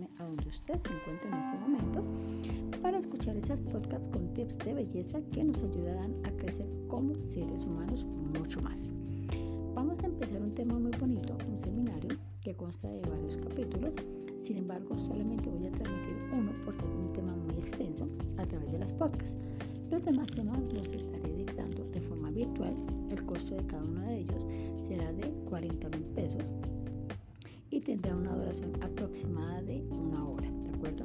acompañarme a donde usted se encuentra en este momento para escuchar esas podcasts con tips de belleza que nos ayudarán a crecer como seres humanos mucho más. Vamos a empezar un tema muy bonito, un seminario que consta de varios capítulos. Sin embargo, solamente voy a transmitir uno por ser un tema muy extenso a través de las podcasts. Los demás temas los estaré dictando de forma virtual. El costo de cada uno de ellos será de 40 mil pesos tendrá una duración aproximada de una hora, ¿de acuerdo?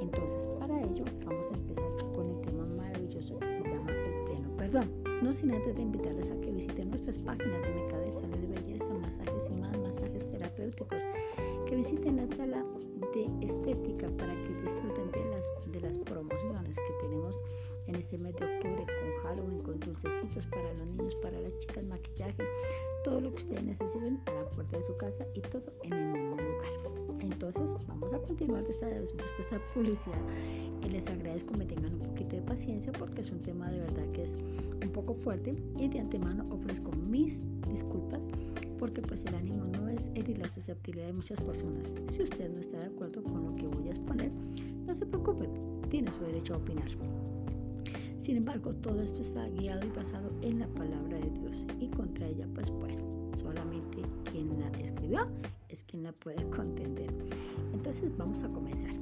Entonces, para ello vamos a empezar con el tema maravilloso que se llama el pleno perdón. No sin antes de invitarles a que visiten nuestras páginas de Mercado de Salud y Belleza, masajes y más masajes terapéuticos, que visiten la sala de estética para que disfruten de las, de las promociones que tenemos en este mes de octubre con Halloween, con dulcecitos para los niños, para las chicas, maquillaje, todo lo que ustedes necesiten esta publicidad les agradezco que me tengan un poquito de paciencia porque es un tema de verdad que es un poco fuerte y de antemano ofrezco mis disculpas porque pues el ánimo no es herir la susceptibilidad de muchas personas. Si usted no está de acuerdo con lo que voy a exponer, no se preocupe, tiene su derecho a opinar. Sin embargo, todo esto está guiado y basado en la palabra de Dios y contra ella, pues bueno, solamente quien la escribió es quien la puede contender. Entonces vamos a comenzar.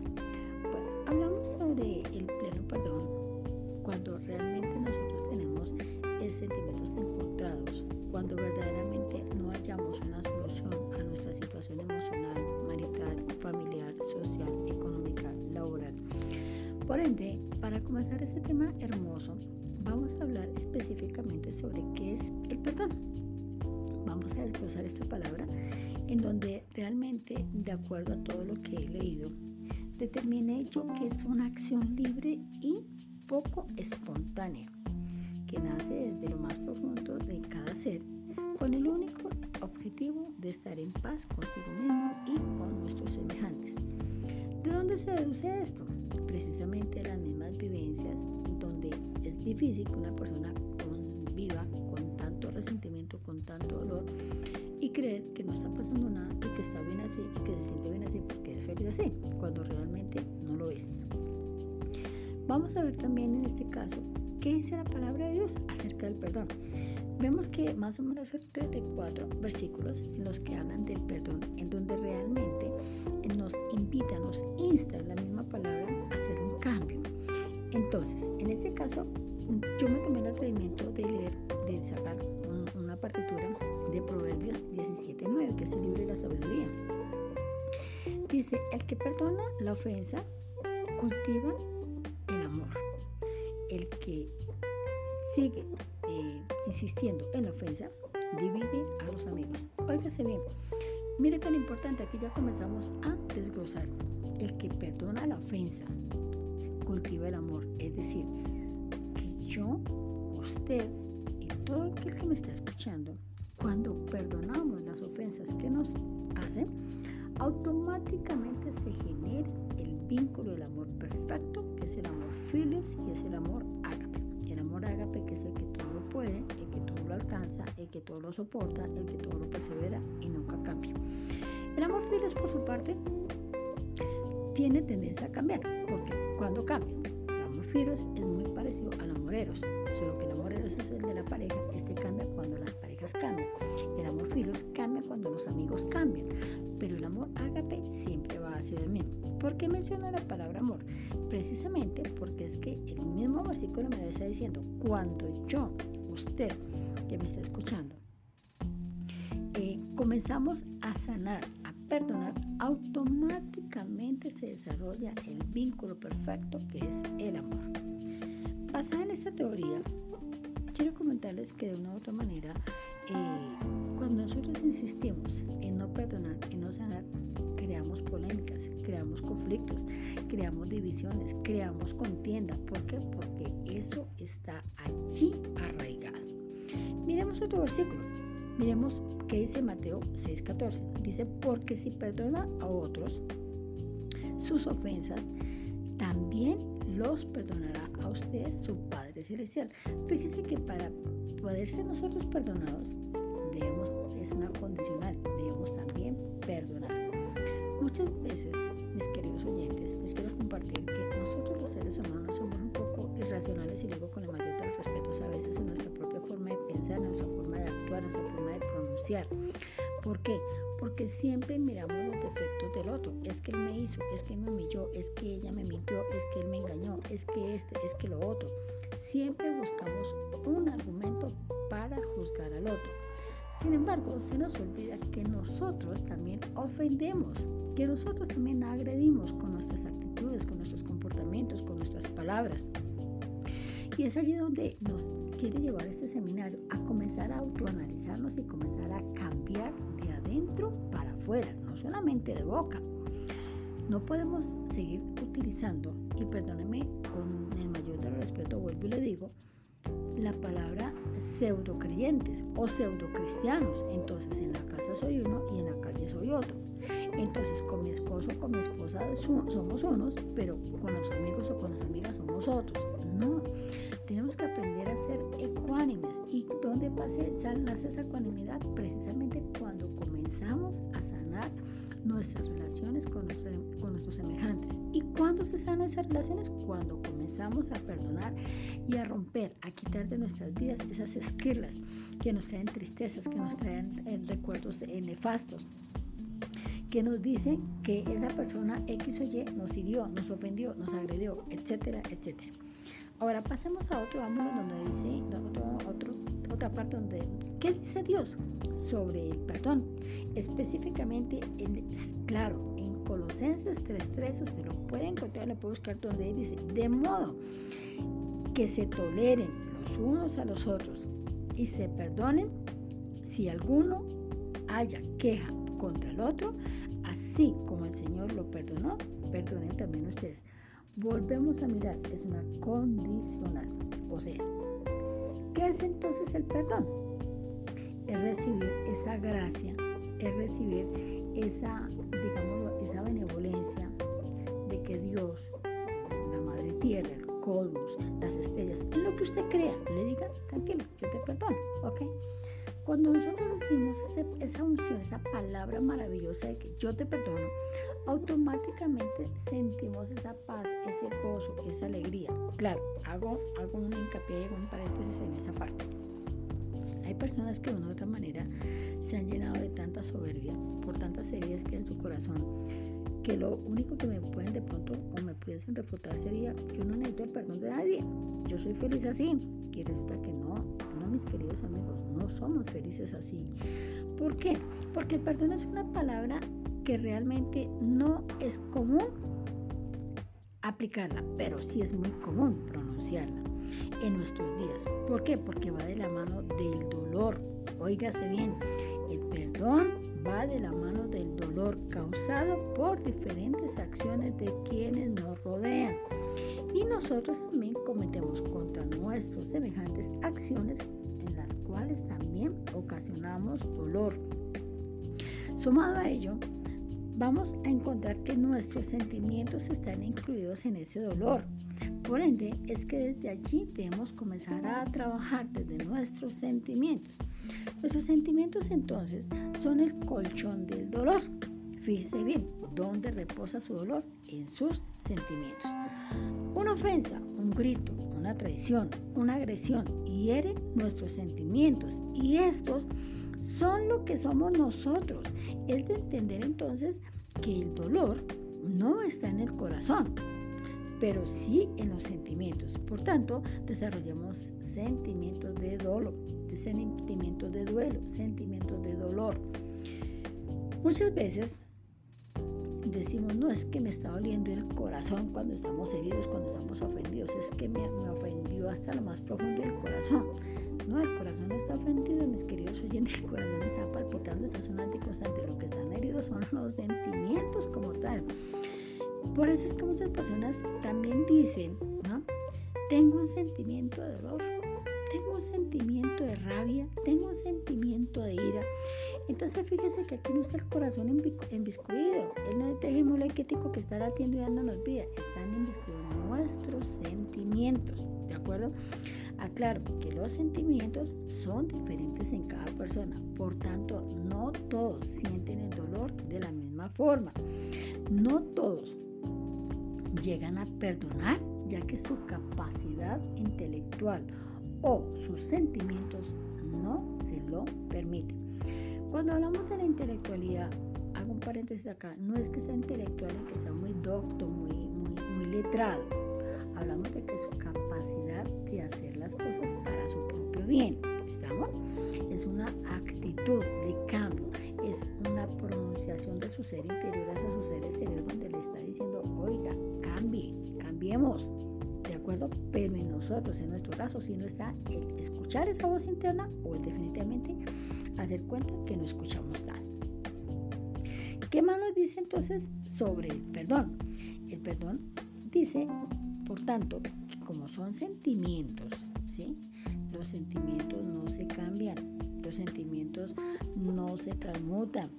Hablamos sobre el pleno perdón cuando realmente nosotros tenemos sentimientos encontrados, cuando verdaderamente no hallamos una solución a nuestra situación emocional, marital, familiar, social, económica, laboral. Por ende, para comenzar este tema hermoso, vamos a hablar específicamente sobre qué es el perdón. Vamos a desglosar esta palabra en donde realmente, de acuerdo a todo lo que he leído, determine yo que es una acción libre y poco espontánea, que nace desde lo más profundo de cada ser, con el único objetivo de estar en paz consigo mismo y con nuestros semejantes. ¿De dónde se deduce esto? Precisamente las mismas vivencias donde es difícil que una persona viva con tanto resentimiento, con tanto dolor y creer que no está pasando que está bien así y que se siente bien así porque es feliz así, cuando realmente no lo es. Vamos a ver también en este caso qué dice la palabra de Dios acerca del perdón. Vemos que más o menos hay 34 versículos en los que hablan del perdón, en donde realmente nos invita, nos insta la misma palabra a hacer un cambio. Entonces, en este caso, yo me tomé el atrevimiento de leer, de sacar una partitura de Proverbios 17.9, que es el libro de la sabiduría. Dice, el que perdona la ofensa cultiva el amor. El que sigue eh, insistiendo en la ofensa divide a los amigos. Óigase bien, Mire tan importante, aquí ya comenzamos a desglosar. El que perdona la ofensa cultiva el amor. Es decir, que yo, usted todo aquel que me está escuchando, cuando perdonamos las ofensas que nos hacen, automáticamente se genera el vínculo del amor perfecto, que es el amor filios y es el amor ágape. El amor ágape que es el que todo lo puede, el que todo lo alcanza, el que todo lo soporta, el que todo lo persevera y nunca cambia. El amor filios por su parte tiene tendencia a cambiar, porque cuando cambia, filios es muy parecido al amor eros, solo que el amor eros es el de la pareja, este cambia cuando las parejas cambian. El amor filios cambia cuando los amigos cambian, pero el amor ágape siempre va a ser el mismo. ¿Por qué menciona la palabra amor? Precisamente porque es que el mismo versículo me está diciendo, cuando yo, usted que me está escuchando, eh, comenzamos a sanar, a perdonar, automáticamente se desarrolla el vínculo perfecto que es el amor. Basada en esta teoría, quiero comentarles que de una u otra manera, eh, cuando nosotros insistimos en no perdonar, en no sanar, creamos polémicas, creamos conflictos, creamos divisiones, creamos contienda. ¿Por qué? Porque eso está allí arraigado. Miremos otro versículo. Miremos qué dice Mateo 6:14. Dice, porque si perdona a otros sus ofensas, también los perdonará a ustedes su Padre Celestial. Fíjese que para poder ser nosotros perdonados, debemos, es una condicional, debemos también perdonar. Muchas veces mis queridos oyentes, les quiero compartir que nosotros los seres humanos somos un poco irracionales y luego con el mayor de los respetos a veces en nuestra propia forma de pensar, en nuestra forma de actuar, en nuestra forma de pronunciar. ¿Por qué? Porque siempre miramos los defectos del otro. Es que él me hizo, es que me humilló, es que ella me mintió, es que él me engañó, es que este, es que lo otro. Siempre buscamos un argumento para juzgar al otro. Sin embargo, se nos olvida que nosotros también ofendemos, que nosotros también agredimos con nuestras actitudes, con nuestros comportamientos, con nuestras palabras. Y es allí donde nos quiere llevar este seminario a comenzar a autoanalizarnos y comenzar a cambiar de adentro para afuera, no solamente de boca. No podemos seguir utilizando, y perdóneme con el mayor respeto, vuelvo y le digo, la palabra pseudo creyentes o pseudo cristianos. Entonces en la casa soy uno y en la calle soy otro. Entonces con mi esposo o con mi esposa somos unos, pero con los amigos o con las amigas somos otros. No, nace esa ecuanimidad? Precisamente cuando comenzamos a sanar nuestras relaciones con, con nuestros semejantes. ¿Y cuándo se sanan esas relaciones? Cuando comenzamos a perdonar y a romper, a quitar de nuestras vidas esas esquirlas que nos traen tristezas, que nos traen eh, recuerdos eh, nefastos que nos dicen que esa persona X o Y nos hirió, nos ofendió, nos agredió, etcétera, etcétera. Ahora pasemos a otro ángulo donde dice, otro, otra parte donde, ¿qué dice Dios sobre el perdón? Específicamente, en, claro, en Colosenses 3.3 usted lo puede encontrar, lo puede buscar donde dice, de modo que se toleren los unos a los otros y se perdonen si alguno haya queja contra el otro, así como el Señor lo perdonó, perdonen también ustedes. Volvemos a mirar, es una condicional. O sea, ¿qué es entonces el perdón? Es recibir esa gracia, es recibir esa, digamos, esa benevolencia de que Dios, la Madre Tierra, el cosmos, las estrellas, lo que usted crea, le diga, tranquilo, yo te perdono, ¿ok? Cuando nosotros decimos esa unción, esa palabra maravillosa de que yo te perdono, automáticamente sentimos esa paz, ese gozo, esa alegría. Claro, hago, hago un hincapié y un paréntesis en esa parte. Hay personas que de una u otra manera se han llenado de tanta soberbia, por tantas heridas que en su corazón, que lo único que me pueden de pronto o me pudiesen refutar sería, yo no necesito el perdón de nadie, yo soy feliz así. Y resulta que no mis queridos amigos, no somos felices así. ¿Por qué? Porque el perdón es una palabra que realmente no es común aplicarla, pero sí es muy común pronunciarla en nuestros días. ¿Por qué? Porque va de la mano del dolor. Óigase bien, el perdón va de la mano del dolor causado por diferentes acciones de quienes nos rodean. Y nosotros también cometemos contra nuestros semejantes acciones en las cuales también ocasionamos dolor. Sumado a ello, vamos a encontrar que nuestros sentimientos están incluidos en ese dolor. Por ende, es que desde allí debemos comenzar a trabajar desde nuestros sentimientos. Nuestros sentimientos entonces son el colchón del dolor. Fíjese bien, ¿dónde reposa su dolor? En sus sentimientos. Una ofensa, un grito, una traición, una agresión hiere nuestros sentimientos y estos son lo que somos nosotros. Es de entender entonces que el dolor no está en el corazón, pero sí en los sentimientos. Por tanto, desarrollamos sentimientos de dolor, sentimientos de duelo, sentimientos de dolor. Muchas veces decimos, no es que me está doliendo el corazón cuando estamos heridos, cuando estamos ofendidos, es que me, me ofendió hasta lo más profundo del corazón. No, el corazón no está ofendido, mis queridos oyentes, el corazón está palpitando, está sonando constante. Lo que están heridos son los sentimientos como tal. Por eso es que muchas personas también dicen, ¿no? Tengo un sentimiento de dolor, tengo un sentimiento de rabia, tengo un sentimiento de ira. Entonces fíjese que aquí no está el corazón enviscuido, él no es el equético que está latiendo y dándonos vida, están enviscuidos nuestros sentimientos, ¿de acuerdo? Aclaro que los sentimientos son diferentes en cada persona, por tanto no todos sienten el dolor de la misma forma. No todos llegan a perdonar ya que su capacidad intelectual o sus sentimientos no se lo permiten. Cuando hablamos de la intelectualidad, hago un paréntesis acá, no es que sea intelectual y que sea muy docto, muy, muy, muy letrado. Hablamos de que su capacidad de hacer las cosas para su propio bien, ¿estamos? Es una actitud de cambio, es una pronunciación de su ser interior hacia su ser exterior donde le está diciendo, oiga, cambie, cambiemos, ¿de acuerdo? Pero en nosotros, en nuestro caso, si no está el escuchar esa voz interna o el definitivamente hacer cuenta que no escuchamos nada. ¿Qué más nos dice entonces sobre el perdón? El perdón dice, por tanto, como son sentimientos, ¿sí? Los sentimientos no se cambian, los sentimientos no se transmutan,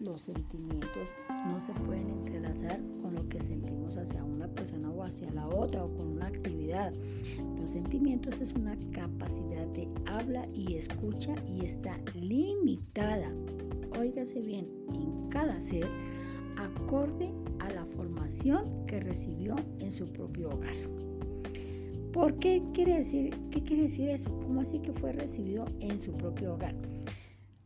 los sentimientos no se pueden entrelazar con lo que sentimos hacia una persona o hacia la otra o con una actividad. Los sentimientos es una capacidad de habla y escucha y está limitada, óigase bien, en cada ser acorde a la formación que recibió en su propio hogar. ¿Por qué quiere decir, qué quiere decir eso? ¿Cómo así que fue recibido en su propio hogar?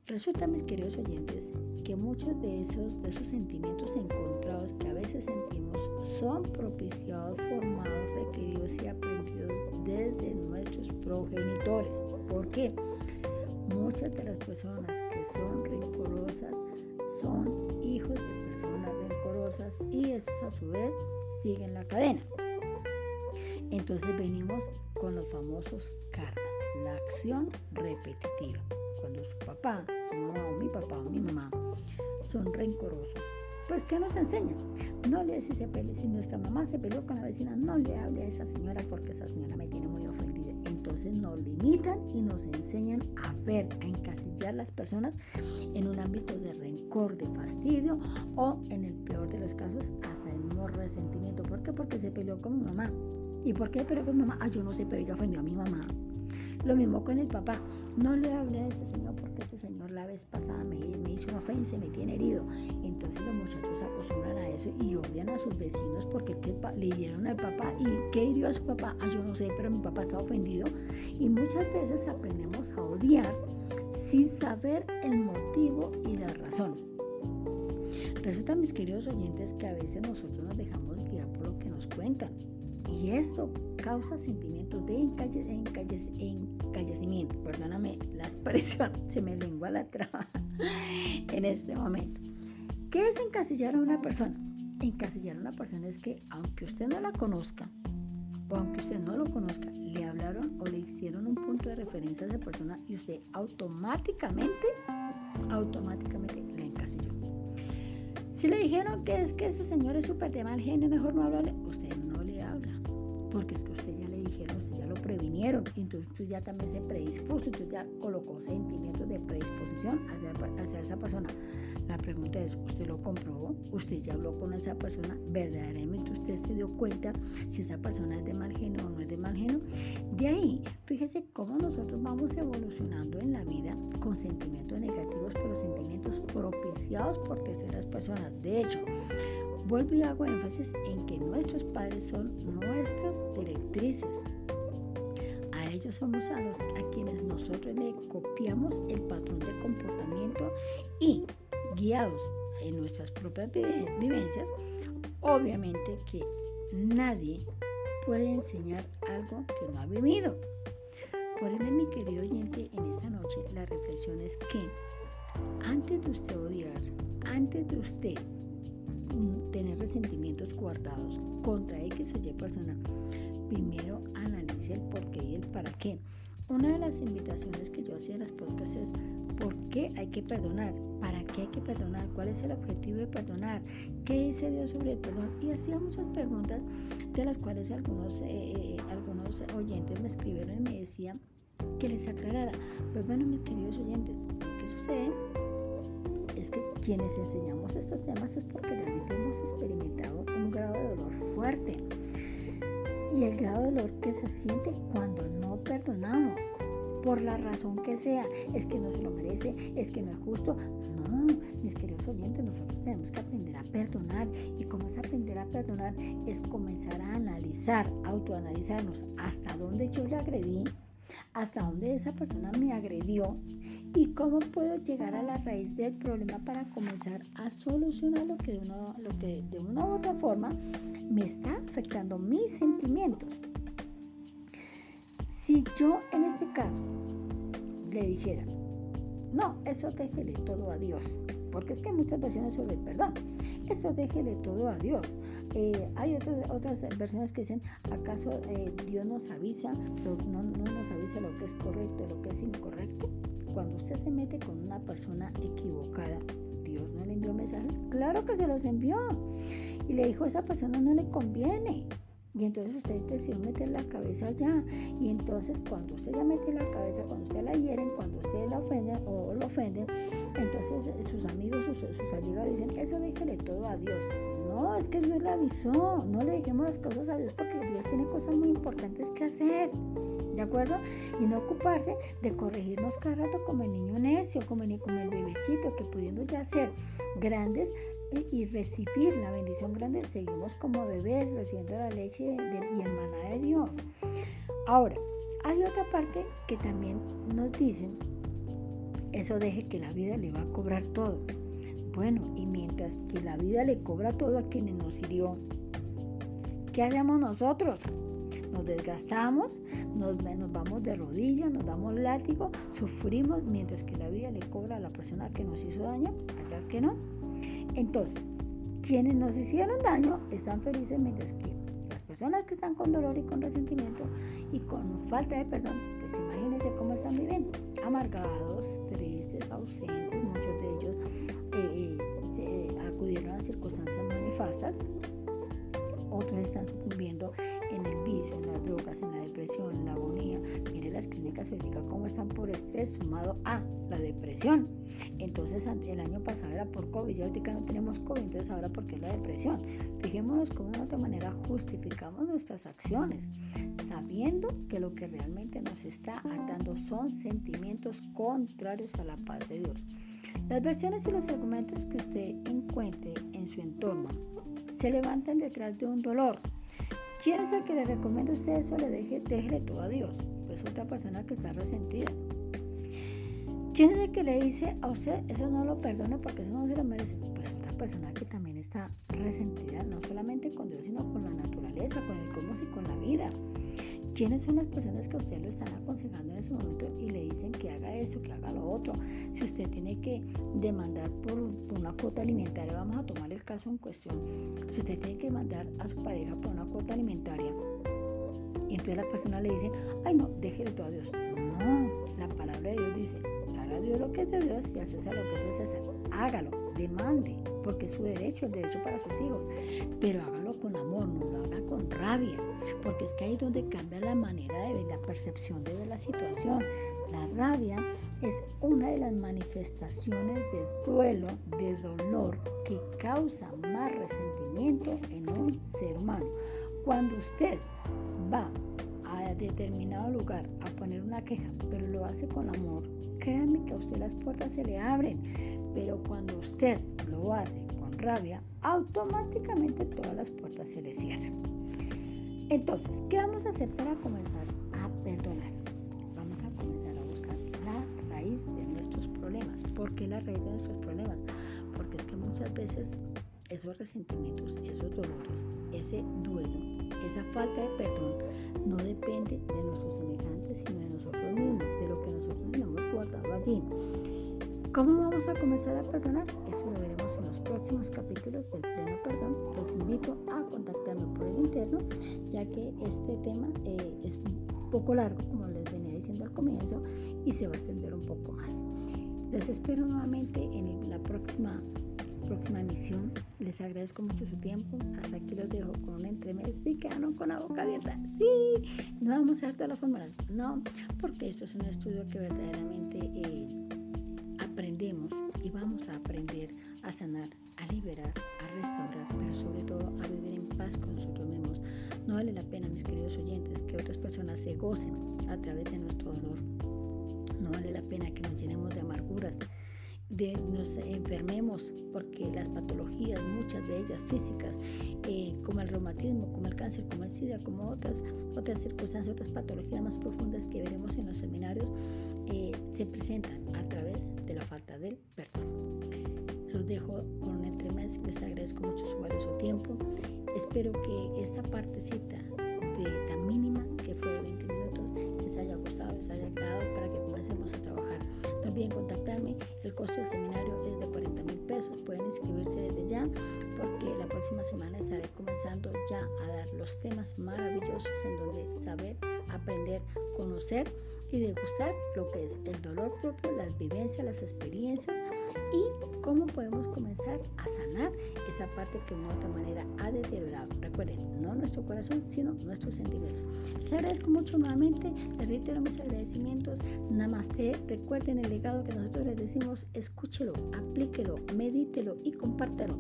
Resulta, mis queridos oyentes, que muchos de esos, de esos sentimientos encontrados que a veces sentimos son propiciados, formados, requeridos y aprendidos desde nuestros progenitores. ¿Por qué? Muchas de las personas que son rencorosas son hijos de personas rencorosas y esos a su vez siguen la cadena. Entonces venimos con los famosos karmas, la acción repetitiva. Cuando su papá su mamá o mi papá o mi mamá son rencorosos, pues ¿qué nos enseñan? No le si se si nuestra mamá se peleó con la vecina, no le hable a esa señora porque esa señora me tiene muy ofendida. Entonces nos limitan y nos enseñan a ver, a encasillar las personas en un ámbito de rencor, de fastidio o en el peor de los casos hasta mismo resentimiento. ¿Por qué? Porque se peleó con mi mamá. ¿Y por qué peleó con mi mamá? Ah, yo no sé, pero ella ofendió a mi mamá. Lo mismo con el papá. No le hablé a ese señor porque ese señor la vez pasada me, hizo una ofensa y me tiene herido. Entonces los muchachos acostumbran a eso y odian a sus vecinos porque le dieron al papá. ¿Y qué hirió a su papá? Ah, yo no sé, pero mi papá está ofendido. Y muchas veces aprendemos a odiar sin saber el motivo y la razón. Resulta, mis queridos oyentes, que a veces nosotros nos dejamos guiar por lo que nos cuentan. Y esto causa sentimientos de encallecimiento. Perdóname la expresión, se me lengua la traba en este momento. ¿Qué es encasillar a una persona? Encasillar a una persona es que aunque usted no la conozca, o aunque usted no lo conozca, le hablaron o le hicieron un punto de referencia a esa persona y usted automáticamente, automáticamente la encasilló. Si le dijeron que es que ese señor es súper de mal genio, mejor no hablarle, usted porque es que usted ya le dijeron, usted ya lo previnieron, entonces usted ya también se predispuso, entonces ya colocó sentimientos de predisposición hacia, hacia esa persona. La pregunta es, ¿usted lo comprobó? ¿Usted ya habló con esa persona? ¿Verdaderamente usted se dio cuenta si esa persona es de mal genio o no es de mal genio? De ahí, fíjese cómo nosotros vamos evolucionando en la vida con sentimientos negativos, pero sentimientos propiciados por terceras personas. De hecho, Vuelvo y hago énfasis en que nuestros padres son nuestras directrices. A ellos somos a, los, a quienes nosotros le copiamos el patrón de comportamiento y guiados en nuestras propias vivencias, obviamente que nadie puede enseñar algo que no ha vivido. Por ende, mi querido oyente, en esta noche la reflexión es que antes de usted odiar, antes de usted tener resentimientos guardados contra X o Y persona, primero analice el por qué y el para qué. Una de las invitaciones que yo hacía en las podcasts es ¿por qué hay que perdonar? ¿Para qué hay que perdonar? ¿Cuál es el objetivo de perdonar? ¿Qué dice Dios sobre el perdón? Y hacía muchas preguntas de las cuales algunos, eh, algunos oyentes me escribieron y me decían que les aclarara. Pues bueno, mis queridos oyentes, ¿qué sucede? Es que quienes enseñamos estos temas es porque realmente hemos experimentado un grado de dolor fuerte. Y el grado de dolor que se siente cuando no perdonamos. por la razón que sea. Es que no se lo merece, es que no es justo. No, mis queridos oyentes, nosotros tenemos que aprender a perdonar. Y cómo es aprender a perdonar es comenzar a analizar, autoanalizarnos hasta dónde yo le agredí, hasta dónde esa persona me agredió y cómo puedo llegar a la raíz del problema para comenzar a solucionar lo que de una, lo que de una u otra forma me está afectando mis sentimientos. Si yo en este caso le dijera, no, eso déjele todo a Dios, porque es que muchas versiones sobre el perdón, eso déjele todo a Dios. Eh, hay otras, otras versiones que dicen, ¿acaso eh, Dios nos avisa, no, no nos avisa lo que es correcto, lo que es incorrecto? Cuando usted se mete con una persona equivocada, Dios no le envió mensajes, claro que se los envió. Y le dijo, esa persona no le conviene. Y entonces usted decidió meter la cabeza allá. Y entonces cuando usted ya mete la cabeza, cuando usted la hieren, cuando usted la ofende o lo ofende, entonces sus amigos, sus, sus allegados dicen, eso déjele todo a Dios. No, es que Dios le avisó. No le dejemos las cosas a Dios porque Dios tiene cosas muy importantes que hacer. ¿De acuerdo? Y no ocuparse de corregirnos cada rato como el niño necio, como el, como el bebecito, que pudiendo ya ser grandes, y recibir la bendición grande, seguimos como bebés recibiendo la leche y el maná de Dios. Ahora, hay otra parte que también nos dicen, eso deje que la vida le va a cobrar todo. Bueno, y mientras que la vida le cobra todo a quienes nos hirió, ¿qué hacemos nosotros? Nos desgastamos, nos, vamos de rodillas, nos damos látigo, sufrimos mientras que la vida le cobra a la persona que nos hizo daño, ¿verdad que no? Entonces, quienes nos hicieron daño están felices mientras que las personas que están con dolor y con resentimiento y con falta de perdón, pues imagínense cómo están viviendo. Amargados, tristes, ausentes, muchos de ellos acudieron a circunstancias manifestas, otros están sucumbiendo en el vicio, en las drogas, en la depresión, en la agonía. Mire las clínicas verifican cómo están por estrés sumado a la depresión. Entonces el año pasado era por COVID, ya ahorita no tenemos COVID, entonces ahora por qué la depresión. Fijémonos cómo de otra manera justificamos nuestras acciones, sabiendo que lo que realmente nos está atando son sentimientos contrarios a la paz de Dios. Las versiones y los argumentos que usted encuentre en su entorno se levantan detrás de un dolor, ¿Quién es el que le recomienda a usted eso? Le deje, déjele todo a Dios. Pues otra persona que está resentida. ¿Quién es el que le dice a usted eso no lo perdone porque eso no se lo merece? Pues otra persona que también está resentida, no solamente con Dios, sino con la naturaleza, con el cosmos y con la vida. ¿Quiénes son las personas que a usted lo están aconsejando en ese momento y le dicen que haga eso, que haga lo otro? Si usted tiene que demandar por, una cuota alimentaria, vamos a tomar el caso en cuestión. Si usted tiene que mandar a su pareja por una cuota alimentaria, y entonces la persona le dice, ay no, déjele todo a Dios. No, la palabra de Dios dice, haga Dios lo que es de Dios y a lo que es de César. Hágalo, demande, porque es su derecho, el derecho para sus hijos. Pero hágalo con amor, no rabia porque es que ahí es donde cambia la manera de ver, la percepción de la situación. La rabia es una de las manifestaciones de duelo, de dolor, que causa más resentimiento en un ser humano. Cuando usted va a determinado lugar a poner una queja, pero lo hace con amor, créanme que a usted las puertas se le abren. Pero cuando usted lo hace con rabia, automáticamente todas las puertas se le cierran. Entonces, ¿qué vamos a hacer para comenzar a perdonar? Vamos a comenzar a buscar la raíz de nuestros problemas. ¿Por qué la raíz de nuestros problemas? Porque es que muchas veces esos resentimientos, esos dolores, ese duelo, esa falta de perdón no depende de nuestros semejantes, sino de nosotros mismos, de lo que nosotros hemos guardado allí. ¿Cómo vamos a comenzar a perdonar? Eso lo veremos en los próximos capítulos del pleno perdón. Los invito a ya que este tema eh, es un poco largo, como les venía diciendo al comienzo, y se va a extender un poco más. Les espero nuevamente en la próxima próxima emisión. Les agradezco mucho su tiempo. Hasta aquí los dejo con un entremés. Sí, quedaron con la boca abierta. Sí, no vamos a dar todas las fórmulas. No, porque esto es un estudio que verdaderamente eh, aprendemos y vamos a aprender a sanar, a liberar, a restaurar, pero sobre todo a vivir en paz con nosotros mismos. No vale la pena, mis queridos oyentes, que otras personas se gocen a través de nuestro dolor. No vale la pena que nos llenemos de amarguras, de nos enfermemos, porque las patologías, muchas de ellas físicas, eh, como el reumatismo, como el cáncer, como el SIDA, como otras, otras circunstancias, otras patologías más profundas que veremos en los seminarios, eh, se presentan a través de la falta del perdón. Dejo con un entremés, les agradezco mucho su valioso tiempo. Espero que esta partecita de tan mínima que fue de 20 minutos les haya gustado, les haya agradado para que comencemos a trabajar. No olviden contactarme, el costo del seminario es de 40 mil pesos, pueden inscribirse desde ya porque la próxima semana estaré comenzando ya a dar los temas maravillosos en donde saber, aprender, conocer y degustar lo que es el dolor propio, las vivencias, las experiencias y cómo podemos comenzar a sanar esa parte que de una otra manera ha deteriorado. Recuerden, no nuestro corazón, sino nuestros sentimientos. Les agradezco mucho nuevamente, les reitero mis agradecimientos. Namaste, recuerden el legado que nosotros les decimos, escúchelo, aplíquelo, medítelo y compártelo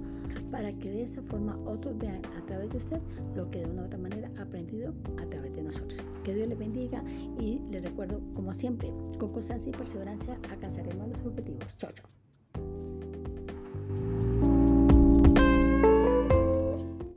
para que de esa forma otros vean a través de usted lo que de una u otra manera ha aprendido a través de nosotros. Que Dios les bendiga y les recuerdo, como siempre, con constancia y perseverancia alcanzaremos los objetivos. Chao, chao.